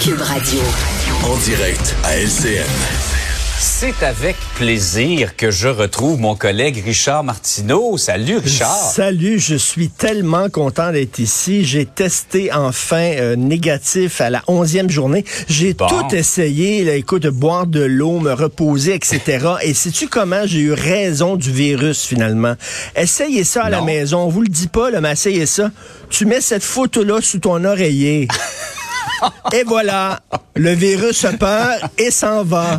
Cube Radio. En direct à LCN. C'est avec plaisir que je retrouve mon collègue Richard Martineau. Salut Richard. Salut, je suis tellement content d'être ici. J'ai testé enfin euh, négatif à la onzième journée. J'ai Bon. tout essayé, là, écoute, de boire de l'eau, me reposer, etc. Et sais-tu comment j'ai eu raison du virus finalement? Essayez ça à la maison. On vous le dit pas, là, mais essayez ça. Tu mets cette photo-là sous ton oreiller. Et voilà, le virus a peur et s'en va.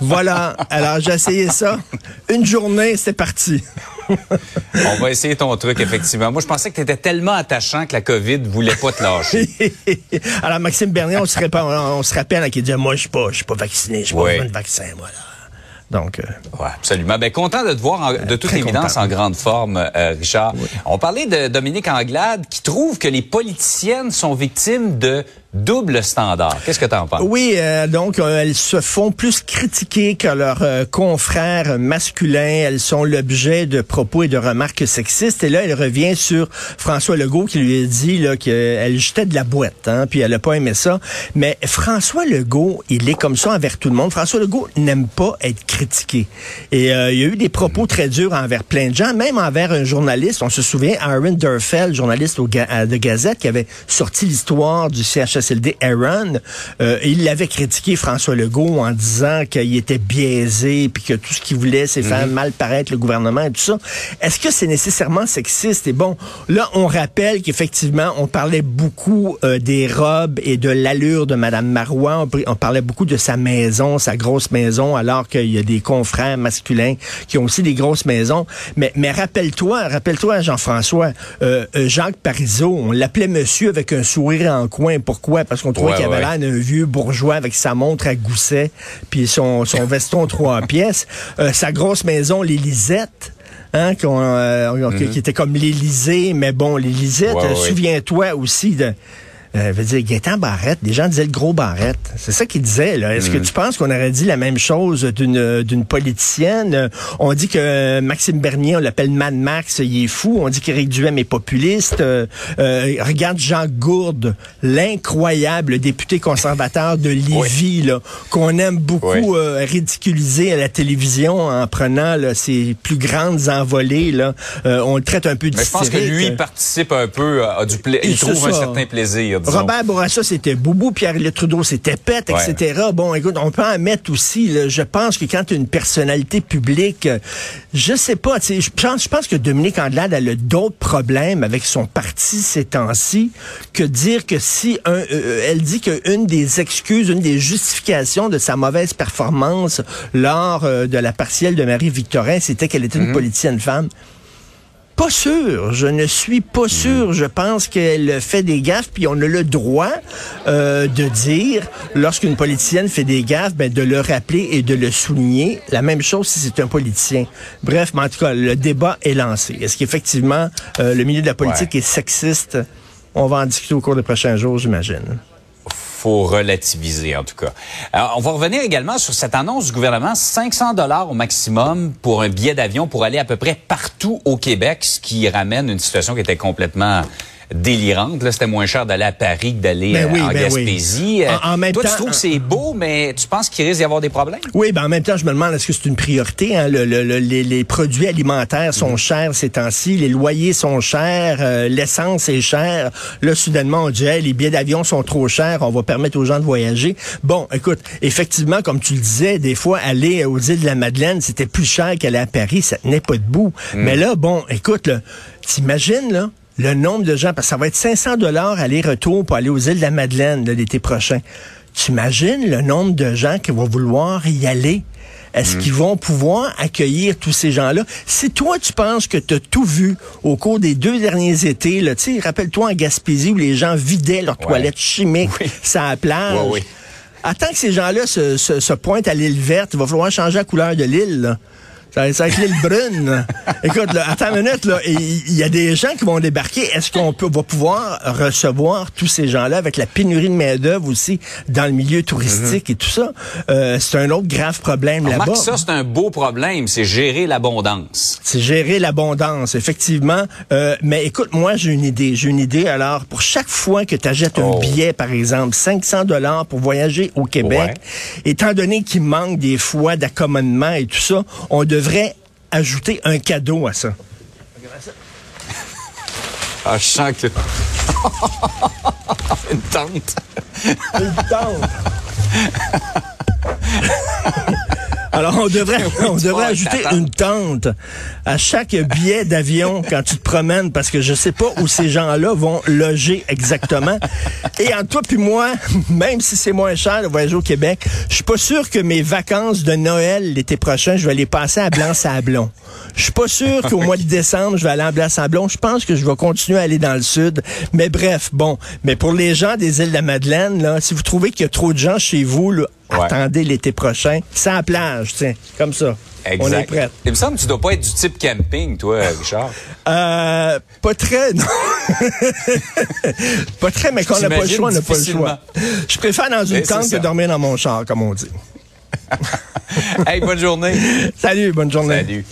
Voilà. Alors, j'ai essayé ça. Une journée, c'est parti. On va essayer ton truc, effectivement. Moi, je pensais que tu étais tellement attachant que la COVID voulait pas te lâcher. Alors, Maxime Bernier, on se, rappelle, on se rappelle disait, moi, je suis pas, je suis pas vacciné, je suis pas Oui. besoin de vaccin, voilà. Donc, euh, Ouais, absolument. Ben, content de te voir en- de toute très évidence content. en grande forme, euh, Richard. On parlait de Dominique Anglade qui trouve que les politiciennes sont victimes de double standard. Qu'est-ce que tu en penses? oui, euh, donc, euh, elles se font plus critiquer que leurs euh, confrères masculins. Elles sont l'objet de propos et de remarques sexistes. Et là, elle revient sur François Legault qui lui a dit qu'elle jetait de la boîte, hein, puis elle a pas aimé ça. Mais François Legault, il est comme ça envers tout le monde. François Legault n'aime pas être critiqué. Et euh, il y a eu des propos très durs envers plein de gens, même envers un journaliste. On se souvient, Aaron Durfeld, journaliste au à de Gazette, qui avait sorti l'histoire du CHSLD Aaron. Euh, il l'avait critiqué, François Legault, en disant qu'il était biaisé, puis que tout ce qu'il voulait, c'est faire mal paraître le gouvernement et tout ça. Est-ce que c'est nécessairement sexiste? Et bon, là, on rappelle qu'effectivement, on parlait beaucoup euh, des robes et de l'allure de Madame Marois. On parlait beaucoup de sa maison, sa grosse maison, alors qu'il y a des confrères masculins qui ont aussi des grosses maisons. Mais, mais rappelle-toi, rappelle-toi, Jean-François, euh, euh, Jacques Parizeau, on l'appelait monsieur avec un sourire en coin. Pourquoi? Parce qu'on trouvait Ouais, qu'il avait ouais. l'air d'un vieux bourgeois avec sa montre à gousset, puis son, son veston trois pièces. Euh, sa grosse maison, l'Élisette. Hein, qu'on, euh, qui- qui était comme l'Élysée, mais bon, l'Élysée, Mhm. Ouais, ouais. souviens-toi aussi de... Euh, veut dire, Gaétan Barrette, des gens disaient le gros Barrette. C'est ça qu'ils disaient. là. Est-ce que tu penses qu'on aurait dit la même chose d'une d'une politicienne? On dit que Maxime Bernier, on l'appelle Mad Max, il est fou. On dit qu'Éric Duhem est populiste. Euh, euh, regarde Jean Gourde, l'incroyable député conservateur de Lévis, là, qu'on aime beaucoup Oui. euh, ridiculiser à la télévision en prenant là, ses plus grandes envolées. Là. Euh, on le traite un peu Mais je pense que lui, il participe un peu à du pla- Il trouve un certain plaisir, disons. Robert Bourassa, c'était Boubou, Pierre-Éliott Trudeau, c'était Pète, Ouais. etc. Bon, écoute, on peut en mettre aussi. là. je pense que quand une personnalité publique, euh, je sais pas, tu sais, je pense, je pense que Dominique Andelade a d'autres problèmes avec son parti ces temps-ci que dire que si un, euh, elle dit qu'une des excuses, une des justifications de sa mauvaise performance lors euh, de la partielle de Marie-Victorin, c'était qu'elle était une politicienne femme. Pas sûr. Je ne suis pas sûr. Je pense qu'elle fait des gaffes, puis on a le droit euh, de dire, lorsqu'une politicienne fait des gaffes, ben, de le rappeler et de le souligner. La même chose si c'est un politicien. Bref, mais en tout cas, le débat est lancé. Est-ce qu'effectivement, euh, le milieu de la politique Ouais. est sexiste? On va en discuter au cours des prochains jours, j'imagine. Relativiser en tout cas. On va revenir également sur cette annonce du gouvernement 500 dollars au maximum pour un billet d'avion pour aller à peu près partout au Québec, ce qui ramène une situation qui était complètement délirante. Là, c'était moins cher d'aller à Paris que d'aller Ben euh, oui, en ben oui. Gaspésie. Euh, En- en même Toi, temps- tu trouves que c'est beau, mais tu penses qu'il risque d'y avoir des problèmes? Oui, ben en même temps, je me demande est-ce que c'est une priorité. Hein? Le- le- le- les, les produits alimentaires sont chers ces temps-ci, les loyers sont chers, euh, l'essence est chère. Là, soudainement, on dit Hey, les billets d'avion sont trop chers, on va permettre aux gens de voyager. Bon, écoute, effectivement, comme tu le disais, des fois, aller aux îles de la Madeleine, c'était plus cher qu'aller à Paris, ça tenait pas debout. Mais là, bon, écoute, là, t'imagines, là, le nombre de gens, parce que ça va être 500 dollars aller-retour pour aller aux îles de la Madeleine l'été prochain. T'imagines le nombre de gens qui vont vouloir y aller? Est-ce qu'ils vont pouvoir accueillir tous ces gens-là? Si toi, tu penses que tu as tout vu au cours des deux derniers étés, là, tu sais, rappelle-toi en Gaspésie où les gens vidaient leurs Ouais. toilettes chimiques Oui. sur la plage. Ouais, oui. Attends que ces gens-là se, se, se pointent à l'île verte, il va falloir changer la couleur de l'île. Ça, ça être l'île brune. Écoute, là, attends une minute, là. Il y a des gens qui vont débarquer. Est-ce qu'on peut, va pouvoir recevoir tous ces gens-là avec la pénurie de main-d'œuvre aussi dans le milieu touristique et tout ça? Euh, c'est un autre grave problème là-bas. ça, c'est un beau problème. C'est gérer l'abondance. C'est gérer l'abondance, effectivement. Euh, mais écoute, moi, j'ai une idée. J'ai une idée. Alors, pour chaque fois que tu achètes un Oh. billet, par exemple, 500 dollars pour voyager au Québec, Ouais. étant donné qu'il manque des fois d'accommodement et tout ça, on devrait ajouter un cadeau à ça. Ah, je sens que... Une tente. Une tente. Alors, on devrait, on devrait ajouter une tente à chaque billet d'avion quand tu te promènes, parce que je sais pas où ces gens-là vont loger exactement. Et entre toi puis moi, même si c'est moins cher de voyager au Québec, je suis pas sûr que mes vacances de Noël l'été prochain, je vais les passer à Blanc-Sablon. Je suis pas sûr qu'au mois de décembre, je vais aller à Blanc-Sablon. Je pense que je vais continuer à aller dans le sud. Mais bref, bon. Mais pour les gens des îles de la Madeleine, là, si vous trouvez qu'il y a trop de gens chez vous, là, Ouais. attendez l'été prochain. La plage, tiens, comme ça. On est prêt. Il me semble que tu dois pas être du type camping, toi, Richard. Euh, pas très, non. pas très, mais quand on n'a pas le choix, on n'a pas le choix. Je préfère dans une tente que dormir dans mon char, comme on dit. hey, bonne journée. Salut, bonne journée. Salut.